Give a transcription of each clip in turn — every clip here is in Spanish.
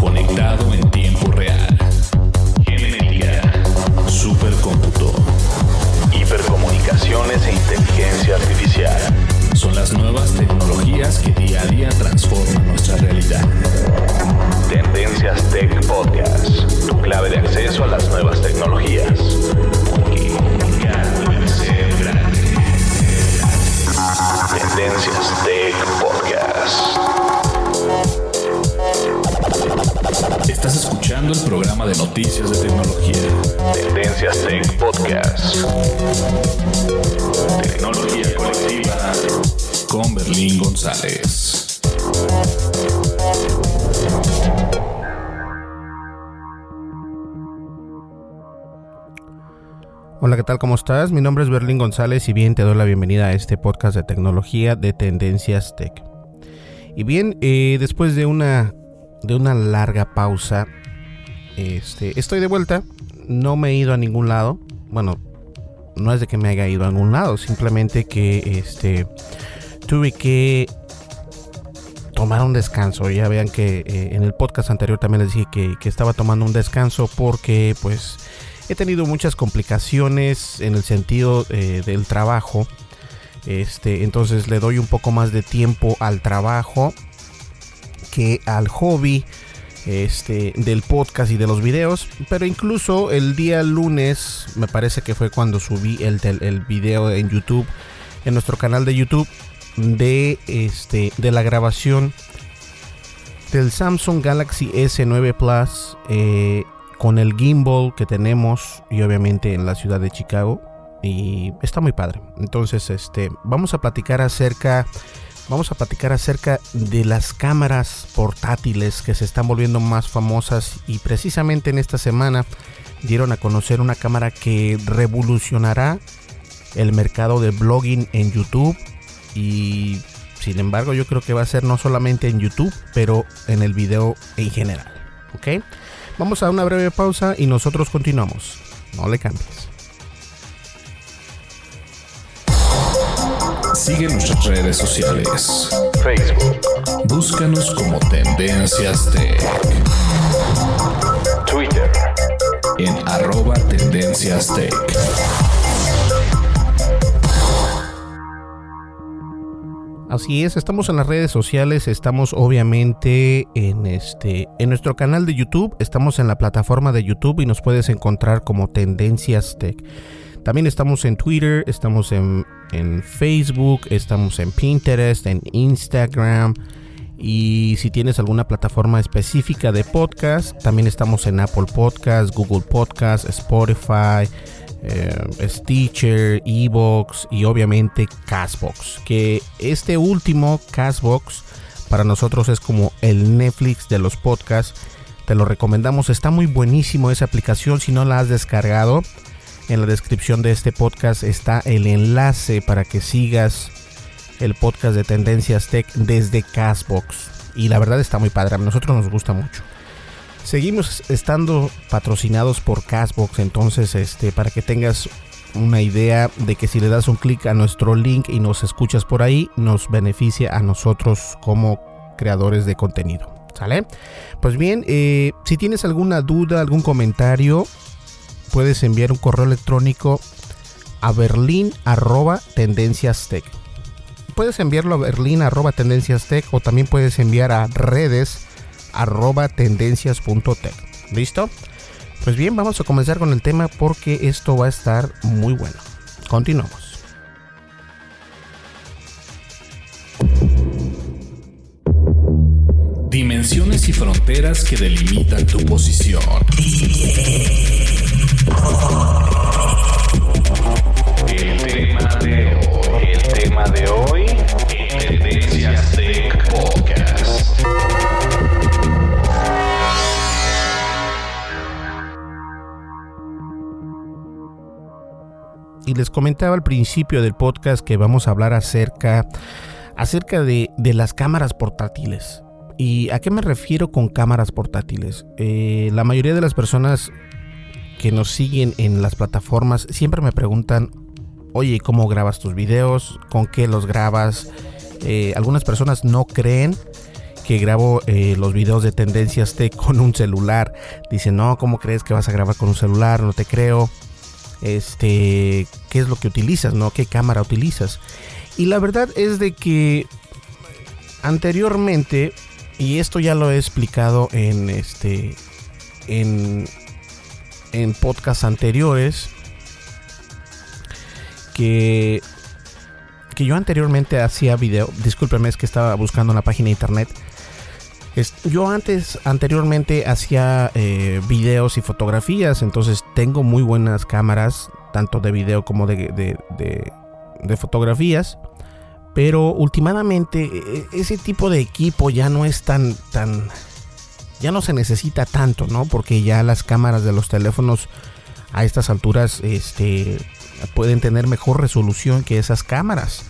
conectado en tiempo real. Genética, supercómputo, hipercomunicaciones e inteligencia artificial. Son las nuevas tecnologías que día a día transforman nuestra realidad. Tendencias Tech Podcast, tu clave de acceso a las nuevas tecnologías. Tendencias Tech Podcast. Estás escuchando el programa de noticias de tecnología. Tendencias Tech Podcast. Tecnología colectiva con Berlín González. Hola, ¿qué tal? ¿Cómo estás? Mi nombre es Berlín González y bien te doy la bienvenida a este podcast de tecnología de Tendencias Tech. Y bien, eh, después de una, de una larga pausa, este, estoy de vuelta. No me he ido a ningún lado. Bueno, no es de que me haya ido a ningún lado, simplemente que este, tuve que tomar un descanso. Ya vean que eh, en el podcast anterior también les dije que, que estaba tomando un descanso porque pues he tenido muchas complicaciones en el sentido eh, del trabajo. Este, entonces le doy un poco más de tiempo al trabajo al hobby este, del podcast y de los videos. Pero incluso el día lunes, me parece que fue cuando subí el, el, el video en YouTube, en nuestro canal de YouTube, de, este, de la grabación del Samsung Galaxy S9 Plus. Eh, con el gimbal que tenemos y obviamente en la ciudad de Chicago y está muy padre. Entonces, este, vamos a platicar acerca vamos a platicar acerca de las cámaras portátiles que se están volviendo más famosas y precisamente en esta semana dieron a conocer una cámara que revolucionará el mercado de blogging en YouTube y sin embargo yo creo que va a ser no solamente en YouTube, pero en el video en general, ¿ok? Vamos a una breve pausa y nosotros continuamos. No le cambies. Sigue nuestras redes sociales. Facebook. Búscanos como Tendencias Tech. Twitter. En arroba Tendencias Tech. Así es, estamos en las redes sociales, estamos obviamente en este en nuestro canal de YouTube, estamos en la plataforma de YouTube y nos puedes encontrar como Tendencias Tech. También estamos en Twitter, estamos en, en Facebook, estamos en Pinterest, en Instagram. Y si tienes alguna plataforma específica de podcast, también estamos en Apple Podcast, Google Podcast, Spotify, eh, Stitcher, Evox y obviamente Castbox. Que este último, Castbox, para nosotros es como el Netflix de los podcasts. Te lo recomendamos, está muy buenísimo esa aplicación. Si no la has descargado, en la descripción de este podcast está el enlace para que sigas el podcast de Tendencias Tech desde Castbox. Y la verdad está muy padre, a nosotros nos gusta mucho. Seguimos estando patrocinados por Castbox, entonces este para que tengas una idea de que si le das un clic a nuestro link y nos escuchas por ahí, nos beneficia a nosotros como creadores de contenido. ¿Sale? Pues bien, eh, si tienes alguna duda, algún comentario, puedes enviar un correo electrónico a berlin arroba tendencias tech. Puedes enviarlo a berlin arroba tendencias tech o también puedes enviar a redes arroba tendencias.tech. ¿Listo? Pues bien, vamos a comenzar con el tema porque esto va a estar muy bueno. Continuamos. Dimensiones y fronteras que delimitan tu posición. El tema de hoy, de Podcast. Y les comentaba al principio del podcast que vamos a hablar acerca, acerca de, de las cámaras portátiles. ¿Y a qué me refiero con cámaras portátiles? Eh, la mayoría de las personas que nos siguen en las plataformas siempre me preguntan, oye, ¿cómo grabas tus videos? ¿Con qué los grabas? Eh, algunas personas no creen que grabo eh, los videos de tendencias T con un celular. Dicen, no, ¿cómo crees que vas a grabar con un celular? No te creo este, qué es lo que utilizas, ¿no? ¿Qué cámara utilizas? Y la verdad es de que anteriormente, y esto ya lo he explicado en este, en, en podcasts anteriores, que, que yo anteriormente hacía video, discúlpeme, es que estaba buscando una página de internet, yo antes, anteriormente hacía eh, videos y fotografías, entonces tengo muy buenas cámaras, tanto de video como de, de, fotografías. Pero últimamente e, e, ese tipo de equipo ya no es tan, tan, ya no se necesita tanto, ¿no? Porque ya las cámaras de los teléfonos a estas alturas, este, pueden tener mejor resolución que esas cámaras.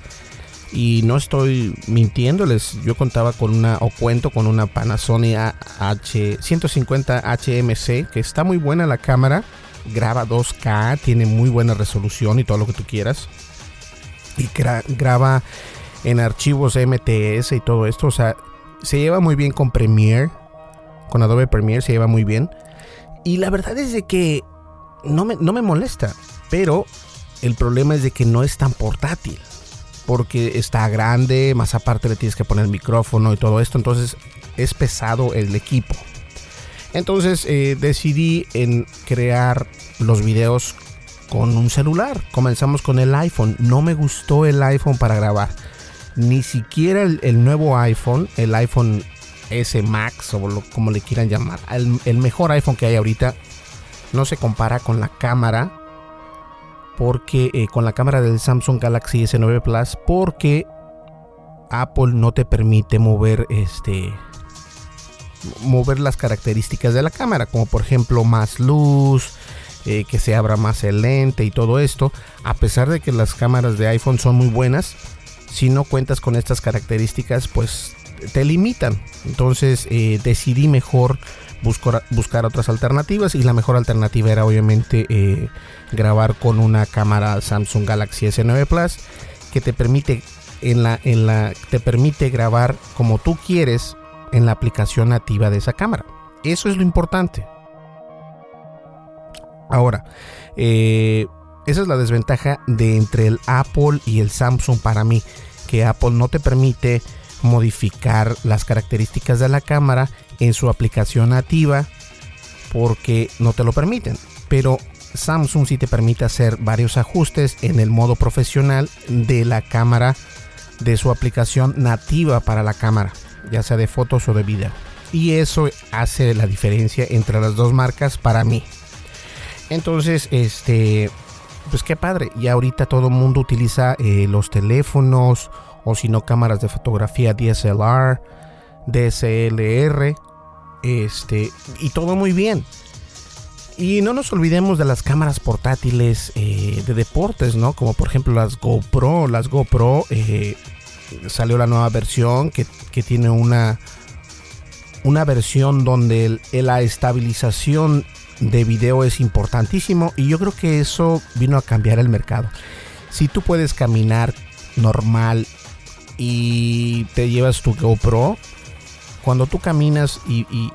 Y no estoy mintiéndoles, yo contaba con una, o cuento con una Panasonic H 150 HMC, que está muy buena la cámara, graba 2K, tiene muy buena resolución y todo lo que tú quieras. Y graba en archivos MTS y todo esto, o sea, se lleva muy bien con Premiere, con Adobe Premiere se lleva muy bien. Y la verdad es de que no me, no me molesta, pero el problema es de que no es tan portátil porque está grande, más aparte le tienes que poner el micrófono y todo esto, entonces es pesado el equipo. Entonces eh, decidí en crear los videos con un celular. Comenzamos con el iPhone. No me gustó el iPhone para grabar. Ni siquiera el, nuevo iPhone, el iPhone S Max o como le quieran llamar. el mejor iPhone que hay ahorita no se compara con la cámara porque eh, con la cámara del Samsung Galaxy S9 Plus porque Apple no te permite mover este mover las características de la cámara como por ejemplo más luz eh, que se abra más el lente y todo esto a pesar de que las cámaras de iPhone son muy buenas si no cuentas con estas características pues te limitan entonces eh, decidí mejor buscar, buscar otras alternativas y la mejor alternativa era obviamente eh, grabar con una cámara Samsung Galaxy S9 Plus que te permite en la, en la te permite grabar como tú quieres en la aplicación nativa de esa cámara. Eso es lo importante. Ahora, eh, esa es la desventaja de entre el Apple y el Samsung para mí, que Apple no te permite modificar las características de la cámara en su aplicación nativa porque no te lo permiten. Pero Samsung sí te permite hacer varios ajustes en el modo profesional de la cámara de su aplicación nativa para la cámara, ya sea de fotos o de video. Y eso hace la diferencia entre las dos marcas para mí. Entonces, este, pues qué padre. Y ahorita todo el mundo utiliza eh, los teléfonos o si no cámaras de fotografía DSLR, DSLR, este, y todo muy bien. Y no nos olvidemos de las cámaras portátiles eh, de deportes, ¿no? Como por ejemplo las GoPro. Las GoPro eh, salió la nueva versión que, tiene una, una versión donde la estabilización de video es importantísimo y yo creo que eso vino a cambiar el mercado. Si tú puedes caminar normal y te llevas tu GoPro, cuando tú caminas y,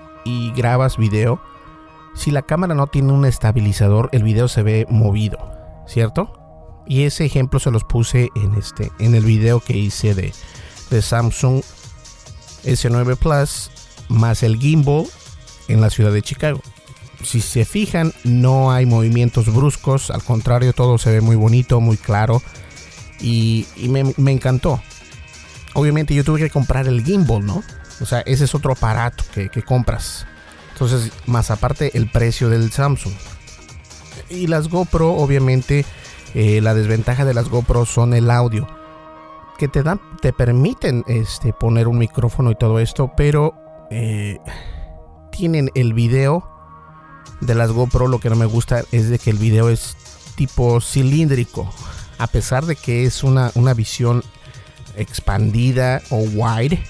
grabas video, si la cámara no tiene un estabilizador, el video se ve movido, ¿cierto? Y ese ejemplo se los puse en este en el video que hice de Samsung S9 Plus más el gimbal en la ciudad de Chicago. Si se fijan, no hay movimientos bruscos, al contrario, todo se ve muy bonito, muy claro y, me, encantó. Obviamente yo tuve que comprar el gimbal, ¿no? O sea, ese es otro aparato que, que compras. Entonces, más aparte el precio del Samsung. Y las GoPro, obviamente, eh, la desventaja de las GoPro son el audio. Que te dan, te permiten este, poner un micrófono y todo esto, pero eh, tienen el video de las GoPro. Lo que no me gusta es de que el video es tipo cilíndrico. A pesar de que es una, una visión expandida o wide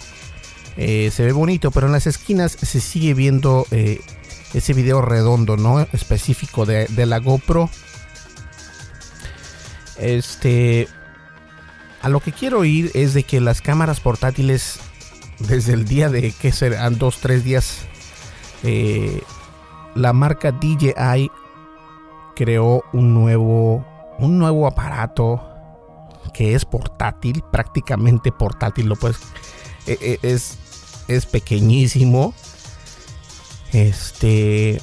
eh, se ve bonito, pero en las esquinas se sigue viendo eh, ese video redondo, ¿no? Específico de, la GoPro. Este. A lo que quiero ir es de que las cámaras portátiles, desde el día de que serán dos, tres días, eh, la marca DJI creó un nuevo, un nuevo aparato que es portátil, prácticamente portátil, lo puedes e, e, es, es pequeñísimo. Este.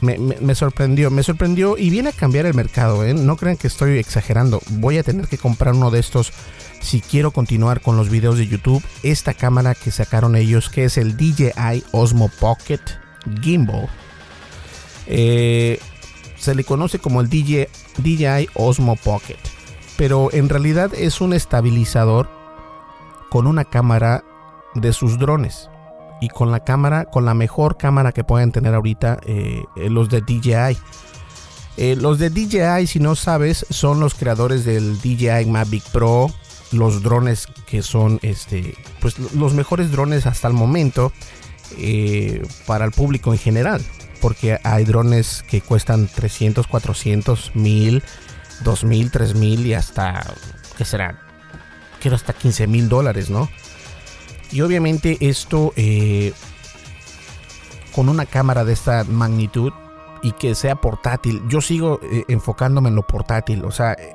Me, sorprendió, me sorprendió y viene a cambiar el mercado. ¿eh? No crean que estoy exagerando. Voy a tener que comprar uno de estos si quiero continuar con los videos de YouTube. Esta cámara que sacaron ellos, que es el DJI Osmo Pocket Gimbal, eh, se le conoce como el DJI Osmo Pocket, pero en realidad es un estabilizador con una cámara de sus drones y con la cámara, con la mejor cámara que pueden tener ahorita eh, eh, los de DJI. Eh, los de DJI, si no sabes, son los creadores del DJI Mavic Pro, los drones que son este, pues los mejores drones hasta el momento para el público en general, porque hay drones que cuestan 300, 400, 1000, 2000, 3000 y hasta, ¿qué será? quiero hasta 15 mil dólares, ¿no? Y obviamente esto eh, con una cámara de esta magnitud y que sea portátil. Yo sigo eh, enfocándome en lo portátil. O sea, eh,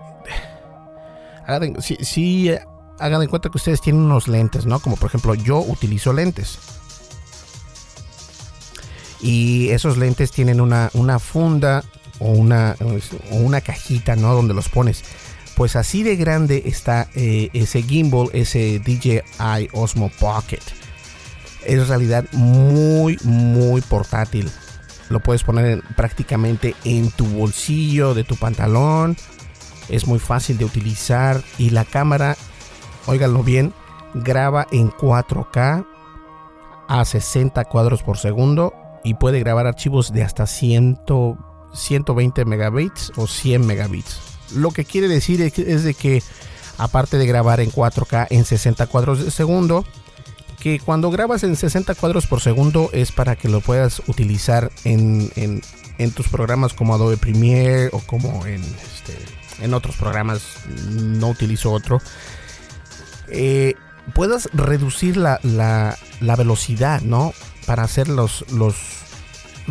sí, hagan en cuenta que ustedes tienen unos lentes, ¿no? Como por ejemplo yo utilizo lentes. Y esos lentes tienen una, una funda o una, o una cajita, ¿no? Donde los pones pues así de grande está eh, ese gimbal, ese DJI Osmo Pocket. Es en realidad muy, muy portátil. Lo puedes poner prácticamente en tu bolsillo de tu pantalón. Es muy fácil de utilizar y la cámara, óiganlo bien, graba en 4K a 60 cuadros por segundo y puede grabar archivos de hasta 100, 120 megabits o 100 megabits. Lo que quiere decir es, de que aparte de grabar en 4K en 60 cuadros de segundo, que cuando grabas en 60 cuadros por segundo es para que lo puedas utilizar en, tus programas como Adobe Premiere o como en, este, en otros programas, no utilizo otro, eh, puedas reducir la, velocidad, ¿no? Para hacer los, los,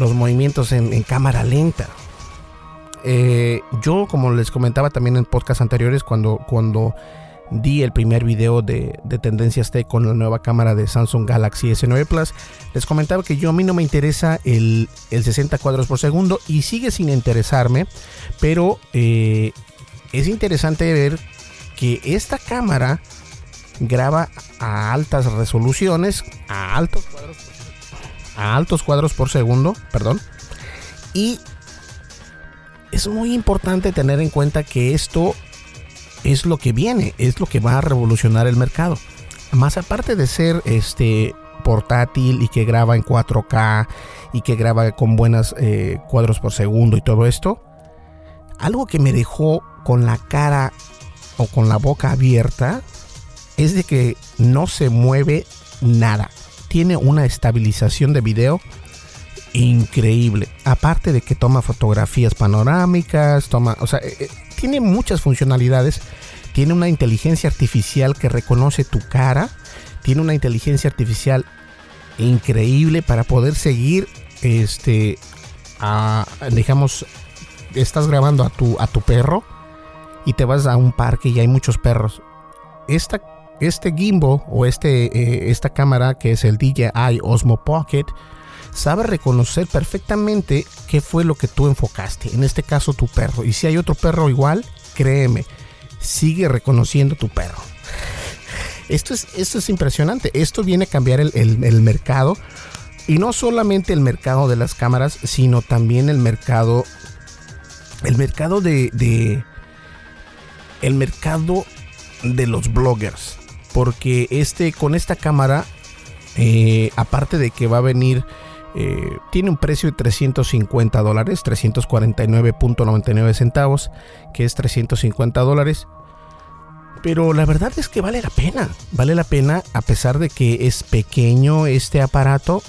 los movimientos en cámara lenta. Eh, yo, como les comentaba también en podcast anteriores, cuando, cuando di el primer video de, tendencias T con la nueva cámara de Samsung Galaxy S9 Plus, les comentaba que yo a mí no me interesa el, 60 cuadros por segundo y sigue sin interesarme, pero eh, es interesante ver que esta cámara graba a altas resoluciones, a altos cuadros, a altos cuadros por segundo, perdón, y es muy importante tener en cuenta que esto es lo que viene, es lo que va a revolucionar el mercado. Más aparte de ser este portátil y que graba en 4K y que graba con buenas eh, cuadros por segundo y todo esto, algo que me dejó con la cara o con la boca abierta es de que no se mueve nada. Tiene una estabilización de video increíble. Aparte de que toma fotografías panorámicas, toma, o sea, eh, eh, tiene muchas funcionalidades. Tiene una inteligencia artificial que reconoce tu cara. Tiene una inteligencia artificial increíble para poder seguir, este, a, digamos, estás grabando a tu, a tu perro y te vas a un parque y hay muchos perros. Esta, este gimbal o este, eh, esta cámara que es el DJI Osmo Pocket sabe reconocer perfectamente qué fue lo que tú enfocaste. En este caso tu perro. Y si hay otro perro igual, créeme, sigue reconociendo tu perro. Esto es, esto es impresionante. Esto viene a cambiar el, mercado. Y no solamente el mercado de las cámaras, sino también el mercado. El mercado de. el mercado de los bloggers. Porque este, con esta cámara, eh, aparte de que va a venir eh, tiene un precio de 350 dólares, 349.99 centavos, que es 350 dólares. Pero la verdad es que vale la pena, vale la pena a pesar de que es pequeño este aparato.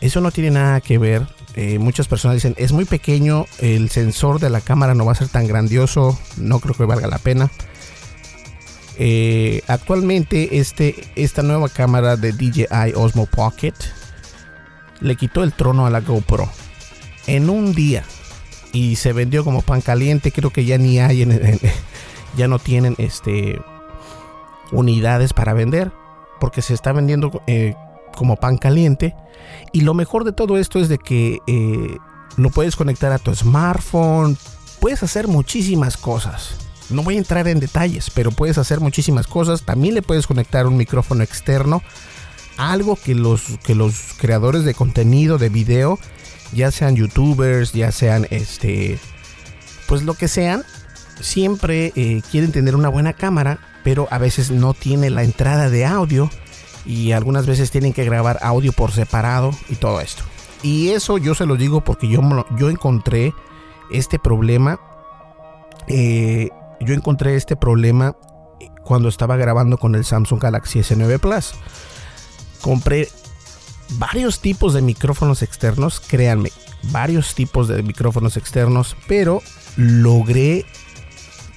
Eso no tiene nada que ver. Eh, muchas personas dicen, es muy pequeño, el sensor de la cámara no va a ser tan grandioso, no creo que valga la pena. Eh, actualmente este, esta nueva cámara de DJI Osmo Pocket le quitó el trono a la GoPro en un día y se vendió como pan caliente. Creo que ya ni hay, ya no tienen este unidades para vender porque se está vendiendo eh, como pan caliente. Y lo mejor de todo esto es de que eh, lo puedes conectar a tu smartphone, puedes hacer muchísimas cosas. No voy a entrar en detalles, pero puedes hacer muchísimas cosas. También le puedes conectar un micrófono externo algo que los, que los creadores de contenido, de video, ya sean youtubers, ya sean este, pues lo que sean, siempre eh, quieren tener una buena cámara, pero a veces no tiene la entrada de audio y algunas veces tienen que grabar audio por separado y todo esto. Y eso yo se lo digo porque yo, yo encontré este problema. Eh, yo encontré este problema cuando estaba grabando con el Samsung Galaxy S9 Plus compré varios tipos de micrófonos externos, créanme, varios tipos de micrófonos externos, pero logré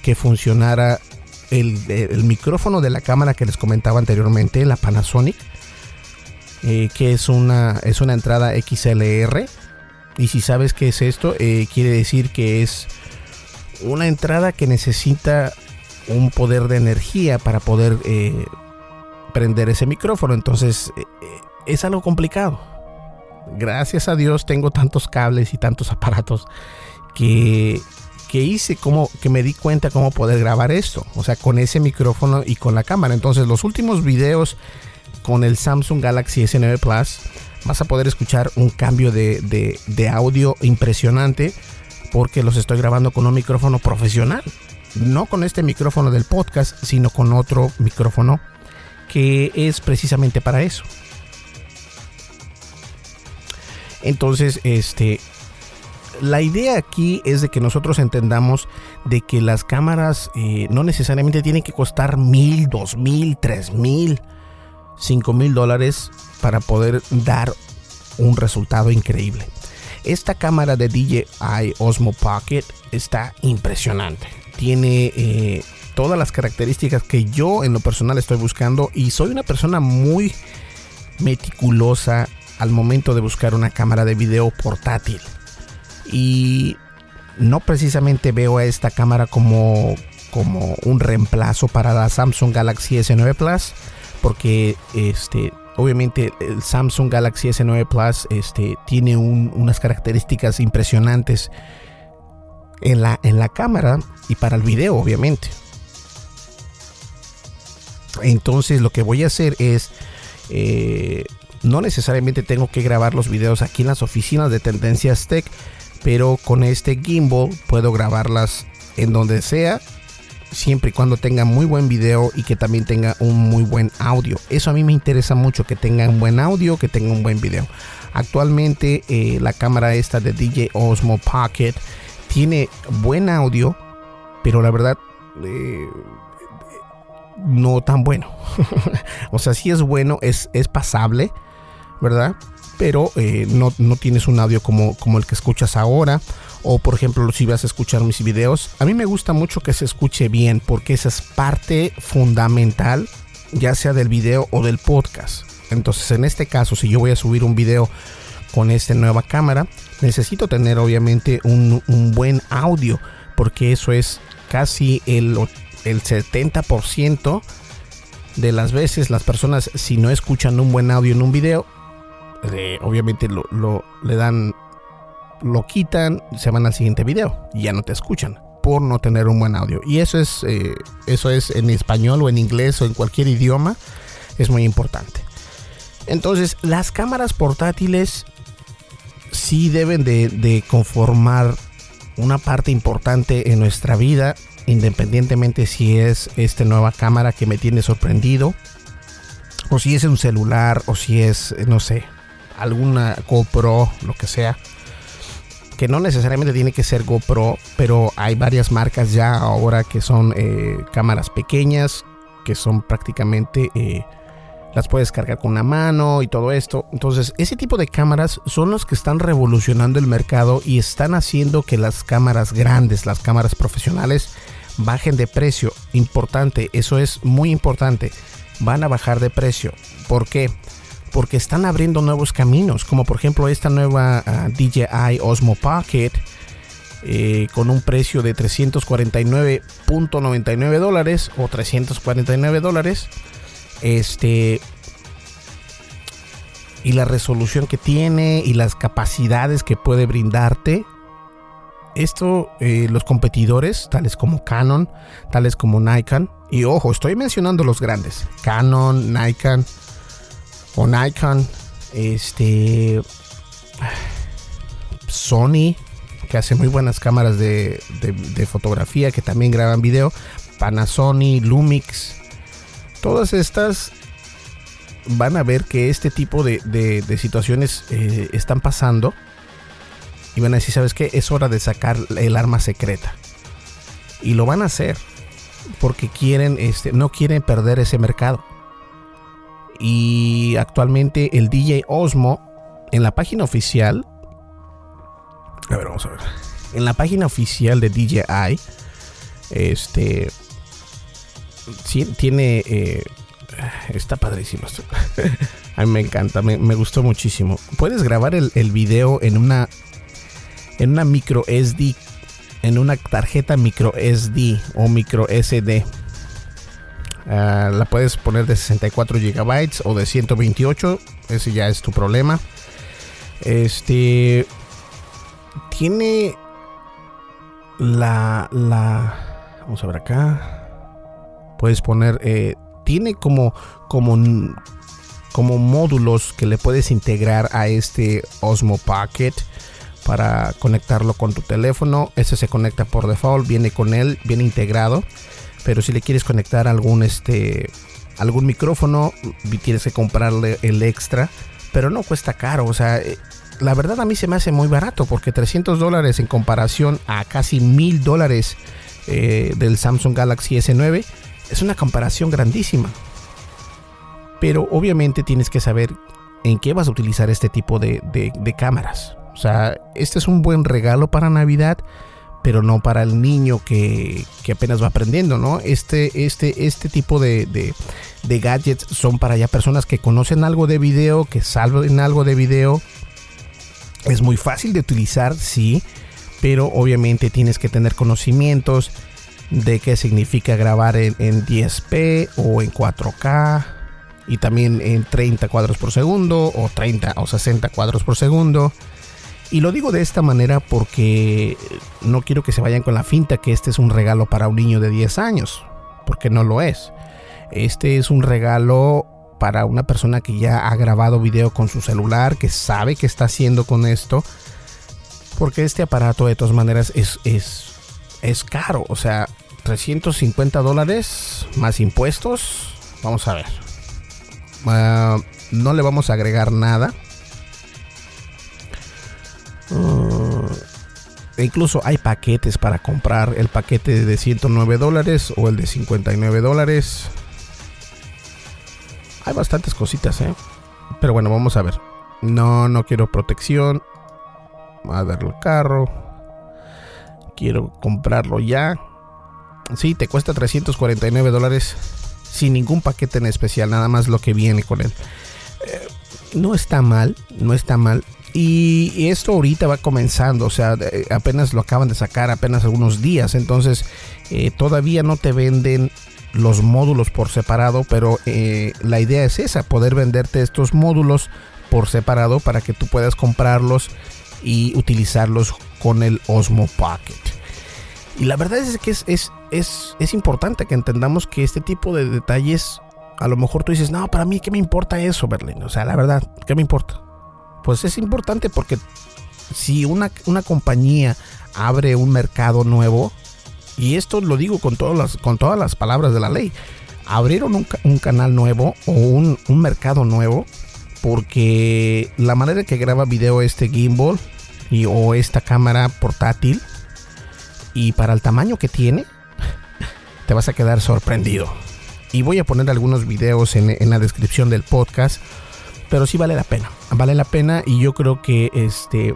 que funcionara el, micrófono de la cámara que les comentaba anteriormente, la Panasonic, eh, que es una, es una entrada XLR. Y si sabes qué es esto, eh, quiere decir que es una entrada que necesita un poder de energía para poder eh, prender ese micrófono. Entonces eh, eh, es algo complicado. Gracias a Dios tengo tantos cables y tantos aparatos que, que hice como que me di cuenta cómo poder grabar esto. O sea, con ese micrófono y con la cámara. Entonces los últimos videos con el Samsung Galaxy S9 Plus vas a poder escuchar un cambio de, de, de audio impresionante porque los estoy grabando con un micrófono profesional. No con este micrófono del podcast, sino con otro micrófono que es precisamente para eso. Entonces, este, la idea aquí es de que nosotros entendamos de que las cámaras eh, no necesariamente tienen que costar mil, dos mil, tres mil, cinco mil dólares para poder dar un resultado increíble. Esta cámara de DJI Osmo Pocket está impresionante. Tiene eh, todas las características que yo en lo personal estoy buscando y soy una persona muy meticulosa al momento de buscar una cámara de video portátil. Y no precisamente veo a esta cámara como, como un reemplazo para la Samsung Galaxy S9 Plus, porque este, obviamente el Samsung Galaxy S9 Plus este, tiene unas características impresionantes en la, en la cámara y para el video, obviamente. Entonces lo que voy a hacer es... Eh, no necesariamente tengo que grabar los videos aquí en las oficinas de Tendencias Tech, pero con este gimbal puedo grabarlas en donde sea, siempre y cuando tenga muy buen video y que también tenga un muy buen audio. Eso a mí me interesa mucho, que tenga un buen audio, que tenga un buen video. Actualmente eh, la cámara esta de DJ Osmo Pocket tiene buen audio, pero la verdad... Eh, no tan bueno. o sea, si es bueno, es, es pasable. ¿verdad? Pero eh, no, no, tienes un audio como, como el que escuchas ahora. O por ejemplo, si vas a escuchar mis videos, a mí me gusta mucho que se escuche bien porque esa es parte fundamental, ya sea del video o del podcast. Entonces, en este caso, si yo voy a subir un video con esta nueva cámara, necesito tener obviamente un, buen audio porque eso es casi el, el 70% de las veces las personas si no escuchan un buen audio en un video, eh, obviamente lo, le dan, lo quitan, se van al siguiente video y ya no te escuchan por no tener un buen audio. Y eso es, eh, eso es en español o en inglés o en cualquier idioma, es muy importante. Entonces, las cámaras portátiles sí deben de, conformar una parte importante en nuestra vida independientemente si es esta nueva cámara que me tiene sorprendido, o si es un celular, o si es, no sé, alguna GoPro, lo que sea. Que no necesariamente tiene que ser GoPro, pero hay varias marcas ya ahora que son eh, cámaras pequeñas, que son prácticamente... Eh, las puedes cargar con una mano y todo esto. Entonces, ese tipo de cámaras son los que están revolucionando el mercado y están haciendo que las cámaras grandes, las cámaras profesionales, bajen de precio. Importante, eso es muy importante. Van a bajar de precio. ¿Por qué? Porque están abriendo nuevos caminos, como por ejemplo esta nueva ah, DJI Osmo Pocket. Eh, con un precio de 349.99 dólares o 349 dólares este y la resolución que tiene y las capacidades que puede brindarte esto eh, los competidores tales como Canon tales como Nikon y ojo estoy mencionando los grandes Canon Nikon o Nikon este Sony que hace muy buenas cámaras de, de fotografía que también graban video Panasonic Lumix todas estas van a ver que este tipo de, situaciones eh, están pasando y van a decir, ¿sabes qué? Es hora de sacar el arma secreta. Y lo van a hacer porque quieren, este, no quieren perder ese mercado. Y actualmente el DJ Osmo en la página oficial, a ver, vamos a ver, en la página oficial de DJI, este, tiene... Eh, está padrísimo esto. A mí me encanta, me, gustó muchísimo. Puedes grabar el, el, video en una en una micro SD, en una tarjeta micro SD o micro SD. Ah, la puedes poner de 64 GB o de 128. Ese ya es tu problema. Este tiene la la vamos a ver acá puedes poner, eh, tiene como, como, como módulos que le puedes integrar a este Osmo Pocket para conectarlo con tu teléfono. Ese se conecta por default, viene con él, viene integrado. Pero si le quieres conectar algún este algún micrófono, tienes que comprarle el extra, pero no cuesta caro, o sea, eh, la verdad a mí se me hace muy barato porque 300 dólares en comparación a casi 1000 dólares eh, del Samsung Galaxy S9 es una comparación grandísima. Pero obviamente tienes que saber en qué vas a utilizar este tipo de, cámaras. O sea, este es un buen regalo para Navidad, pero no para el niño que, apenas va aprendiendo, ¿no? Este, este, este tipo de, de, gadgets son para ya personas que conocen algo de video, que saben algo de video. Es muy fácil de utilizar, sí, pero obviamente tienes que tener conocimientos de qué significa grabar en, 10p o en 4K y también en 30 cuadros por segundo o 30 o 60 cuadros por segundo. Y lo digo de esta manera porque no quiero que se vayan con la finta que este es un regalo para un niño de 10 años, porque no lo es. Este es un regalo para una persona que ya ha grabado video con su celular, que sabe qué está haciendo con esto, porque este aparato de todas maneras es, es es caro. O sea, 350 dólares más impuestos. Vamos a ver. Ah, no le vamos a agregar nada. Ah, incluso hay paquetes para comprar. El paquete de 109 dólares o el de 59 dólares. Hay bastantes cositas, ¿eh? Pero bueno, vamos a ver. No, no quiero protección. A ver el carro. Quiero comprarlo ya. Sí, te cuesta 349 dólares sin ningún paquete en especial, nada más lo que viene con él. Eh, no está mal, no está mal. Y esto ahorita va comenzando, o sea, apenas lo acaban de sacar, apenas algunos días. Entonces, eh, todavía no te venden los módulos por separado, pero eh, la idea es esa, poder venderte estos módulos por separado para que tú puedas comprarlos y utilizarlos con el Osmo Pocket. Y la verdad es que es, es, es, es importante que entendamos que este tipo de detalles, a lo mejor tú dices, no, para mí, ¿qué me importa eso, Berlín? O sea, la verdad, ¿qué me importa? Pues es importante porque si una, una compañía abre un mercado nuevo, y esto lo digo con todas las, con todas las palabras de la ley, abrieron un, un canal nuevo o un, un, mercado nuevo porque la manera que graba video este gimbal y, o esta cámara portátil y para el tamaño que tiene, te vas a quedar sorprendido. Y voy a poner algunos videos en, en la descripción del podcast, pero sí vale la pena, vale la pena y yo creo que este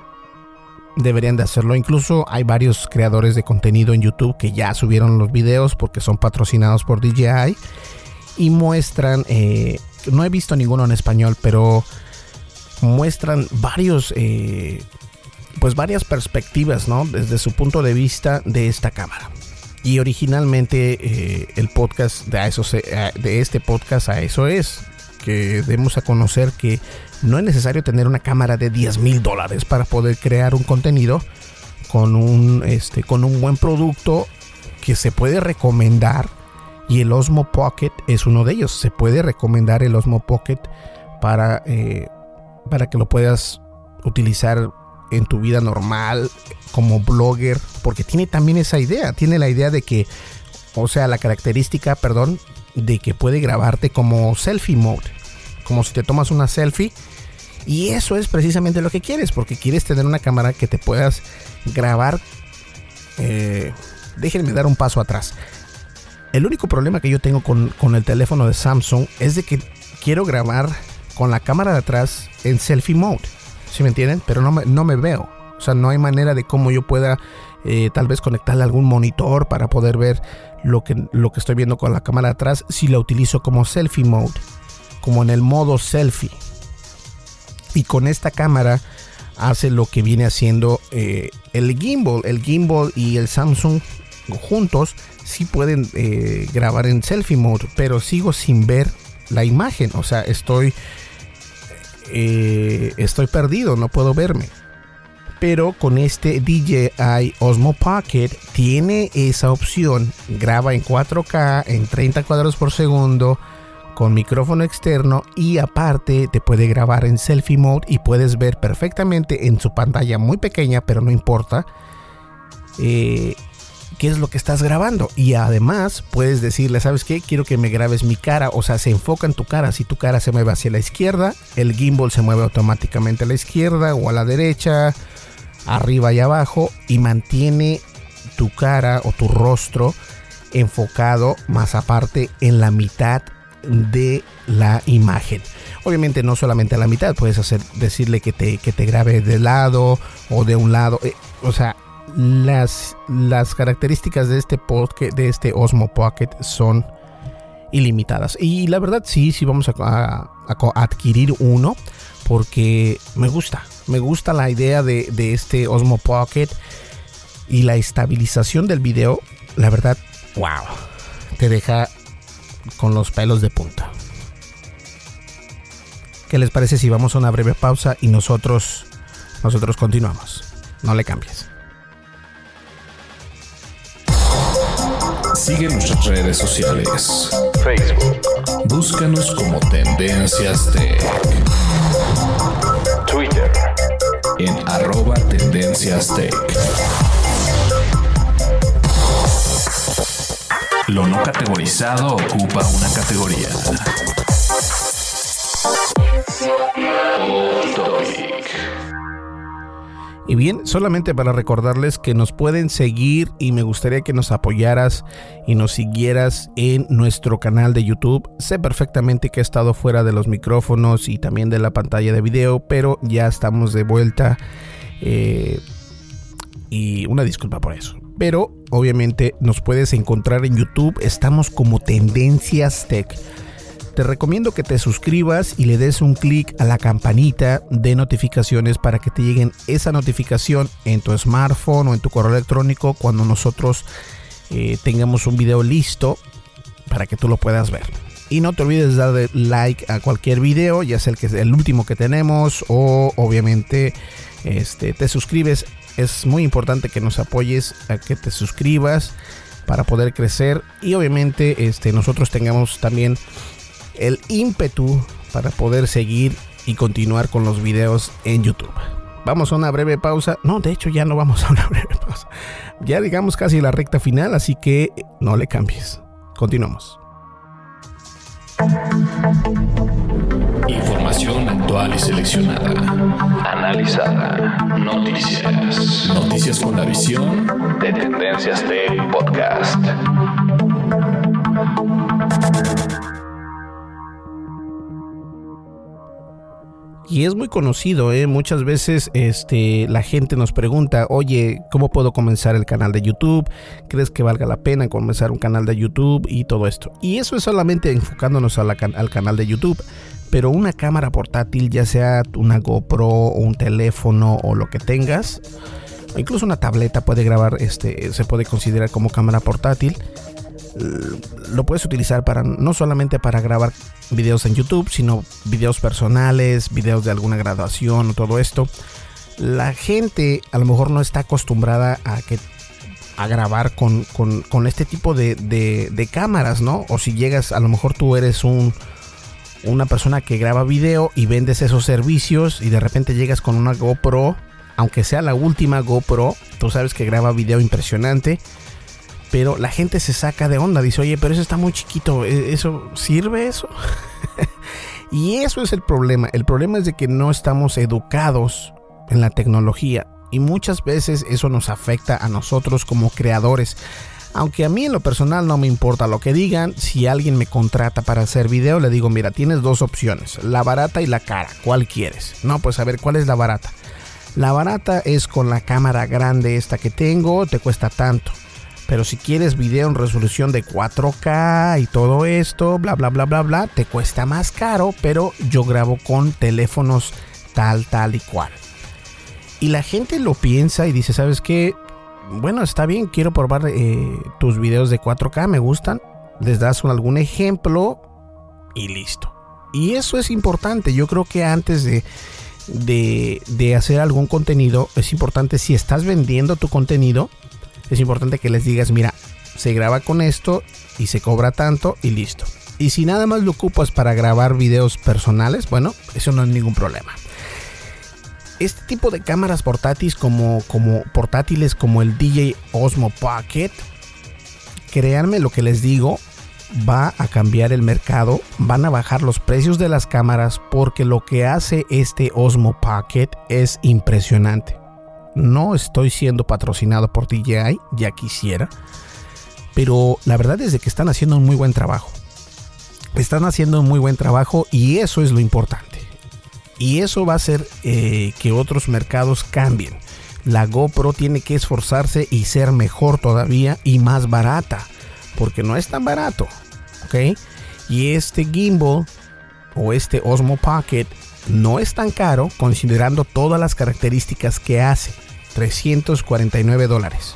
deberían de hacerlo. Incluso hay varios creadores de contenido en YouTube que ya subieron los videos porque son patrocinados por DJI y muestran, eh, no he visto ninguno en español, pero muestran varios, eh, pues varias perspectivas, ¿no? Desde su punto de vista de esta cámara. Y originalmente eh, el podcast de, eso de este podcast a eso es, que demos a conocer que no es necesario tener una cámara de 10 mil dólares para poder crear un contenido con un, este, con un buen producto que se puede recomendar. Y el Osmo Pocket es uno de ellos. Se puede recomendar el Osmo Pocket para, eh, para que lo puedas utilizar en tu vida normal como blogger. Porque tiene también esa idea. Tiene la idea de que, o sea, la característica, perdón, de que puede grabarte como selfie mode. Como si te tomas una selfie y eso es precisamente lo que quieres, porque quieres tener una cámara que te puedas grabar. Eh, déjenme dar un paso atrás. El único problema que yo tengo con, el teléfono de Samsung es de que quiero grabar con la cámara de atrás en selfie mode. ¿Sí me entienden? Pero no me, no me veo. O sea, no hay manera de cómo yo pueda eh, tal vez conectarle algún monitor para poder ver lo que, lo que estoy viendo con la cámara de atrás si la utilizo como selfie mode. Como en el modo selfie y con esta cámara hace lo que viene haciendo eh, el gimbal. El gimbal y el Samsung juntos sí pueden eh, grabar en selfie mode, pero sigo sin ver la imagen. O sea, estoy, eh, estoy perdido, no puedo verme. Pero con este DJI Osmo Pocket tiene esa opción. Graba en 4K, en 30 cuadros por segundo con micrófono externo y aparte te puede grabar en selfie mode y puedes ver perfectamente en su pantalla muy pequeña, pero no importa, eh, qué es lo que estás grabando. Y además puedes decirle, ¿sabes qué? Quiero que me grabes mi cara, o sea, se enfoca en tu cara. Si tu cara se mueve hacia la izquierda, el gimbal se mueve automáticamente a la izquierda o a la derecha, arriba y abajo, y mantiene tu cara o tu rostro enfocado más aparte en la mitad de la imagen. Obviamente no solamente a la mitad, puedes hacer decirle que te, que te grabe de lado o de un lado. Eh, o sea, las, las características de este, de este Osmo Pocket son ilimitadas. Y la verdad sí, sí vamos a, a, adquirir uno porque me gusta. Me gusta la idea de, de este Osmo Pocket y la estabilización del video. La verdad, wow. Te deja con los pelos de punta. ¿Qué les parece si vamos a una breve pausa y nosotros nosotros continuamos? No le cambies. Sigue nuestras redes sociales. Facebook. Búscanos como Tendencias Tech. Twitter. En arroba Tendencias Tech. Lo no categorizado ocupa una categoría. Y bien, solamente para recordarles que nos pueden seguir y me gustaría que nos apoyaras y nos siguieras en nuestro canal de YouTube. Sé perfectamente que he estado fuera de los micrófonos y también de la pantalla de video, pero ya estamos de vuelta. Eh, y una disculpa por eso. Pero obviamente nos puedes encontrar en YouTube. Estamos como Tendencias Tech te recomiendo que te suscribas y le des un clic a la campanita de notificaciones para que te lleguen esa notificación en tu smartphone o en tu correo electrónico cuando nosotros eh, tengamos un video listo para que tú lo puedas ver. Y no te olvides de darle like a cualquier video, ya sea el, que el último que tenemos o obviamente este, te suscribes. Es muy importante que nos apoyes a que te suscribas para poder crecer y obviamente este, nosotros tengamos también el ímpetu para poder seguir y continuar con los videos en YouTube. Vamos a una breve pausa. No, de hecho ya no vamos a una breve pausa. Ya digamos casi la recta final, así que no le cambies. Continuamos. Información actual y seleccionada. Analizada. Noticias. Noticias con la visión de Tendencias de Podcast. Y es muy conocido, ¿eh? muchas veces este, la gente nos pregunta, oye, ¿cómo puedo comenzar el canal de YouTube? ¿Crees que valga la pena comenzar un canal de YouTube y todo esto? Y eso es solamente enfocándonos al canal de YouTube. Pero una cámara portátil, ya sea una GoPro o un teléfono o lo que tengas, incluso una tableta puede grabar, este, se puede considerar como cámara portátil lo puedes utilizar para no solamente para grabar videos en YouTube, sino videos personales, videos de alguna graduación o todo esto. La gente a lo mejor no está acostumbrada a que a grabar con, con, este tipo de, de, cámaras, ¿no? O si llegas, a lo mejor tú eres un, una persona que graba video y vendes esos servicios y de repente llegas con una GoPro, aunque sea la última GoPro, tú sabes que graba video impresionante pero la gente se saca de onda, dice, oye, pero eso está muy chiquito, ¿e-, ¿eso sirve eso? y eso es el problema, el problema es de que no estamos educados en la tecnología y muchas veces eso nos afecta a nosotros como creadores. Aunque a mí en lo personal no me importa lo que digan, si alguien me contrata para hacer video, le digo, mira, tienes dos opciones, la barata y la cara, ¿cuál quieres? No, pues a ver, ¿cuál es la barata? La barata es con la cámara grande esta que tengo, te cuesta tanto. Pero si quieres video en resolución de 4K y todo esto, bla, bla, bla, bla, bla, te cuesta más caro, pero yo grabo con teléfonos tal, tal y cual. Y la gente lo piensa y dice, ¿sabes qué? Bueno, está bien, quiero probar eh, tus videos de 4K, me gustan. Les das algún ejemplo y listo. Y eso es importante. Yo creo que antes de, de, de hacer algún contenido, es importante si estás vendiendo tu contenido, es importante que les digas, mira, se graba con esto y se cobra tanto y listo. Y si nada más lo ocupas para grabar videos personales, bueno, eso no es ningún problema. Este tipo de cámaras portátiles como, portátiles como el DJ Osmo Pocket, créanme lo que les digo, va a cambiar el mercado, van a bajar los precios de las cámaras porque lo que hace este Osmo Pocket es impresionante. No estoy siendo patrocinado por DJI, ya quisiera. Pero la verdad es de que están haciendo un muy buen trabajo. Están haciendo un muy buen trabajo y eso es lo importante. Y eso va a hacer eh, que otros mercados cambien. La GoPro tiene que esforzarse y ser mejor todavía y más barata. Porque no es tan barato. ¿Ok? Y este gimbal o este Osmo Pocket no es tan caro considerando todas las características que hace. 349 dólares.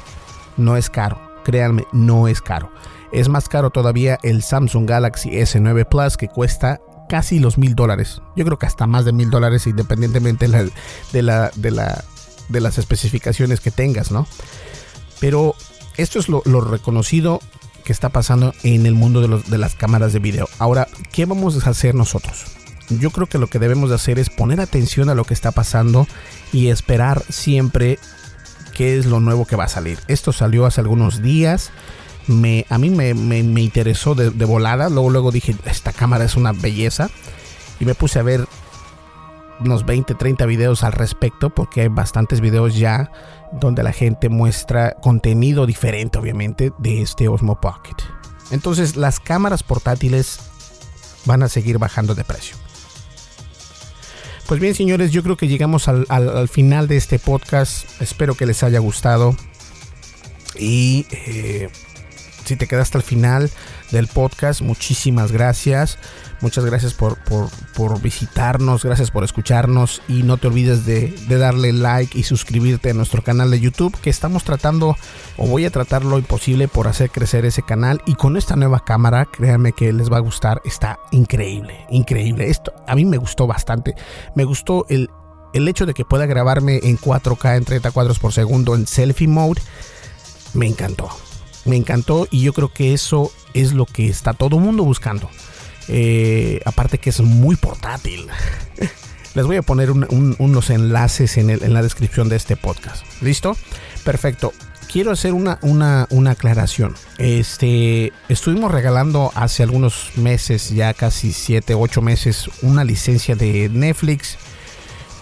No es caro, créanme, no es caro. Es más caro todavía el Samsung Galaxy S9 Plus que cuesta casi los mil dólares. Yo creo que hasta más de mil dólares independientemente de, la, de, la, de, las especificaciones que tengas, ¿no? Pero esto es lo, reconocido que está pasando en el mundo de, las cámaras de video. Ahora, ¿qué vamos a hacer nosotros? Yo creo que lo que debemos de hacer es poner atención a lo que está pasando y esperar siempre qué es lo nuevo que va a salir. Esto salió hace algunos días. Me, a mí me, interesó de, volada. Luego, luego dije, esta cámara es una belleza. Y me puse a ver unos 20, 30 videos al respecto, porque hay bastantes videos ya donde la gente muestra contenido diferente, obviamente, de este Osmo Pocket. Entonces, las cámaras portátiles van a seguir bajando de precio. Pues bien, señores, yo creo que llegamos al, final de este podcast. Espero que les haya gustado. Y eh, si te quedaste al final del podcast, muchísimas gracias. Muchas gracias por, visitarnos, gracias por escucharnos y no te olvides de, darle like y suscribirte a nuestro canal de YouTube que estamos tratando o voy a tratar lo imposible por hacer crecer ese canal y con esta nueva cámara, créanme que les va a gustar, está increíble, increíble. Esto a mí me gustó bastante, me gustó el, el hecho de que pueda grabarme en 4K en 30 cuadros por segundo en selfie mode, me encantó. Me encantó y yo creo que eso es lo que está todo mundo buscando. Eh, aparte que es muy portátil. Les voy a poner unos enlaces en, la descripción de este podcast. ¿Listo? Perfecto. Quiero hacer una, una, aclaración. Este, estuvimos regalando hace algunos meses, ya casi 7, 8 meses, una licencia de Netflix.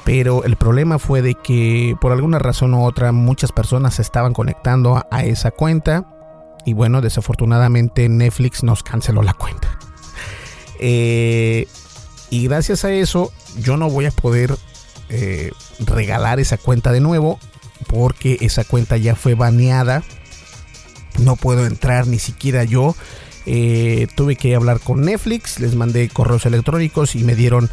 Pero el problema fue de que por alguna razón u otra muchas personas estaban conectando a esa cuenta. Y bueno, desafortunadamente Netflix nos canceló la cuenta. Eh, y gracias a eso yo no voy a poder eh, regalar esa cuenta de nuevo porque esa cuenta ya fue baneada. No puedo entrar ni siquiera yo. Eh, tuve que hablar con Netflix, les mandé correos electrónicos y me dieron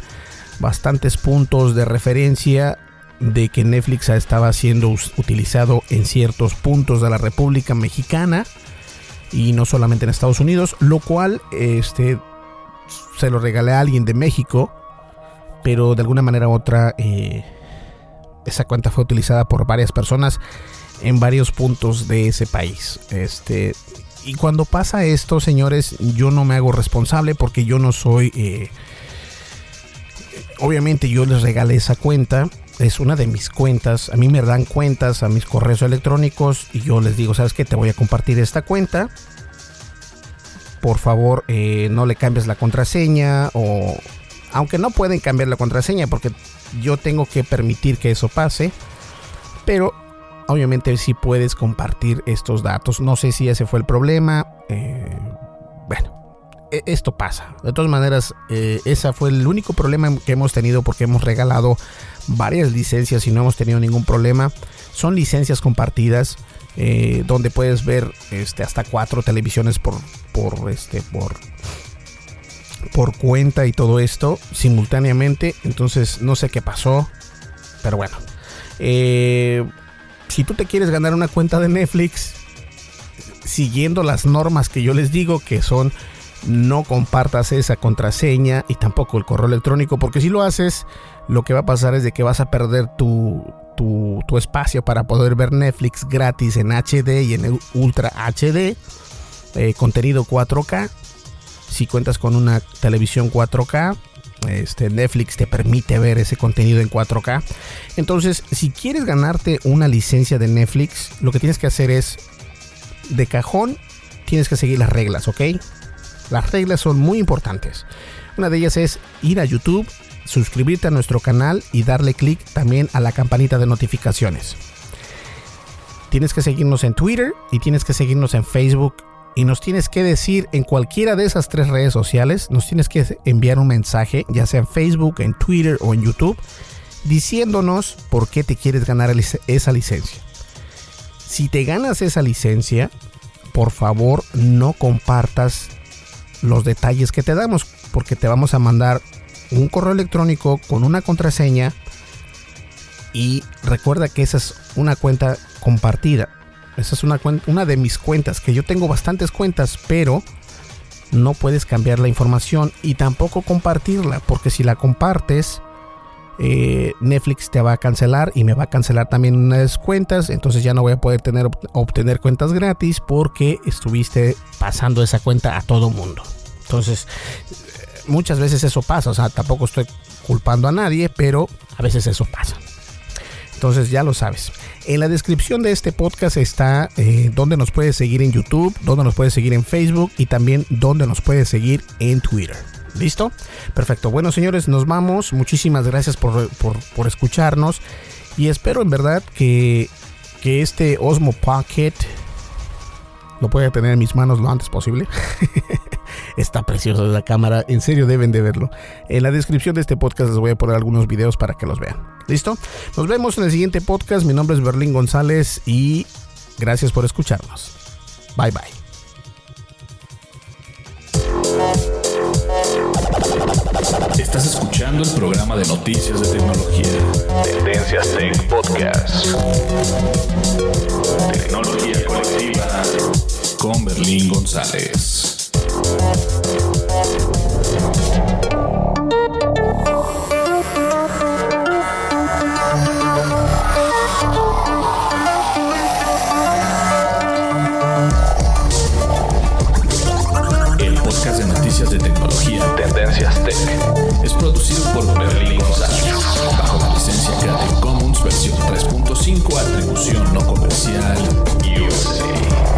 bastantes puntos de referencia de que Netflix estaba siendo utilizado en ciertos puntos de la República Mexicana y no solamente en Estados Unidos, lo cual este, se lo regalé a alguien de México, pero de alguna manera u otra eh, esa cuenta fue utilizada por varias personas en varios puntos de ese país. Este, y cuando pasa esto, señores, yo no me hago responsable porque yo no soy... Eh, obviamente yo les regalé esa cuenta. Es una de mis cuentas. A mí me dan cuentas a mis correos electrónicos y yo les digo, ¿sabes qué? Te voy a compartir esta cuenta por favor eh, no le cambies la contraseña o aunque no pueden cambiar la contraseña porque yo tengo que permitir que eso pase pero obviamente si puedes compartir estos datos no sé si ese fue el problema eh, bueno e, esto pasa de todas maneras eh, ese fue el único problema que hemos tenido porque hemos regalado varias licencias y no hemos tenido ningún problema son licencias compartidas eh, donde puedes ver este, hasta cuatro televisiones por, por, este, por, por cuenta y todo esto simultáneamente. Entonces no sé qué pasó, pero bueno. Eh, si tú te quieres ganar una cuenta de Netflix, siguiendo las normas que yo les digo, que son no compartas esa contraseña y tampoco el correo electrónico, porque si lo haces, lo que va a pasar es de que vas a perder tu, tu, espacio para poder ver Netflix gratis en HD y en Ultra HD, eh, contenido 4K. Si cuentas con una televisión 4K, este Netflix te permite ver ese contenido en 4K. Entonces, si quieres ganarte una licencia de Netflix, lo que tienes que hacer es de cajón tienes que seguir las reglas, ¿ok? Las reglas son muy importantes. Una de ellas es ir a YouTube suscribirte a nuestro canal y darle clic también a la campanita de notificaciones. Tienes que seguirnos en Twitter y tienes que seguirnos en Facebook y nos tienes que decir en cualquiera de esas tres redes sociales, nos tienes que enviar un mensaje, ya sea en Facebook, en Twitter o en YouTube, diciéndonos por qué te quieres ganar esa licencia. Si te ganas esa licencia, por favor no compartas los detalles que te damos, porque te vamos a mandar un correo electrónico con una contraseña y recuerda que esa es una cuenta compartida. Esa es una, una de mis cuentas, que yo tengo bastantes cuentas, pero no puedes cambiar la información y tampoco compartirla, porque si la compartes, eh, Netflix te va a cancelar y me va a cancelar también unas cuentas, entonces ya no voy a poder tener, obtener cuentas gratis porque estuviste pasando esa cuenta a todo mundo. Entonces, muchas veces eso pasa, o sea, tampoco estoy culpando a nadie, pero a veces eso pasa. Entonces ya lo sabes. En la descripción de este podcast está eh, donde nos puedes seguir en YouTube, donde nos puedes seguir en Facebook y también donde nos puedes seguir en Twitter. ¿Listo? Perfecto. Bueno, señores, nos vamos. Muchísimas gracias por, por, escucharnos. Y espero en verdad que, que este Osmo Pocket lo pueda tener en mis manos lo antes posible. Está preciosa la cámara, en serio deben de verlo. En la descripción de este podcast les voy a poner algunos videos para que los vean. ¿Listo? Nos vemos en el siguiente podcast. Mi nombre es Berlín González y gracias por escucharnos. Bye bye. Estás escuchando el programa de noticias de tecnología. Tendencias Tech Podcast. Tecnología colectiva con Berlín González. Versión 3.5 atribución no comercial USA.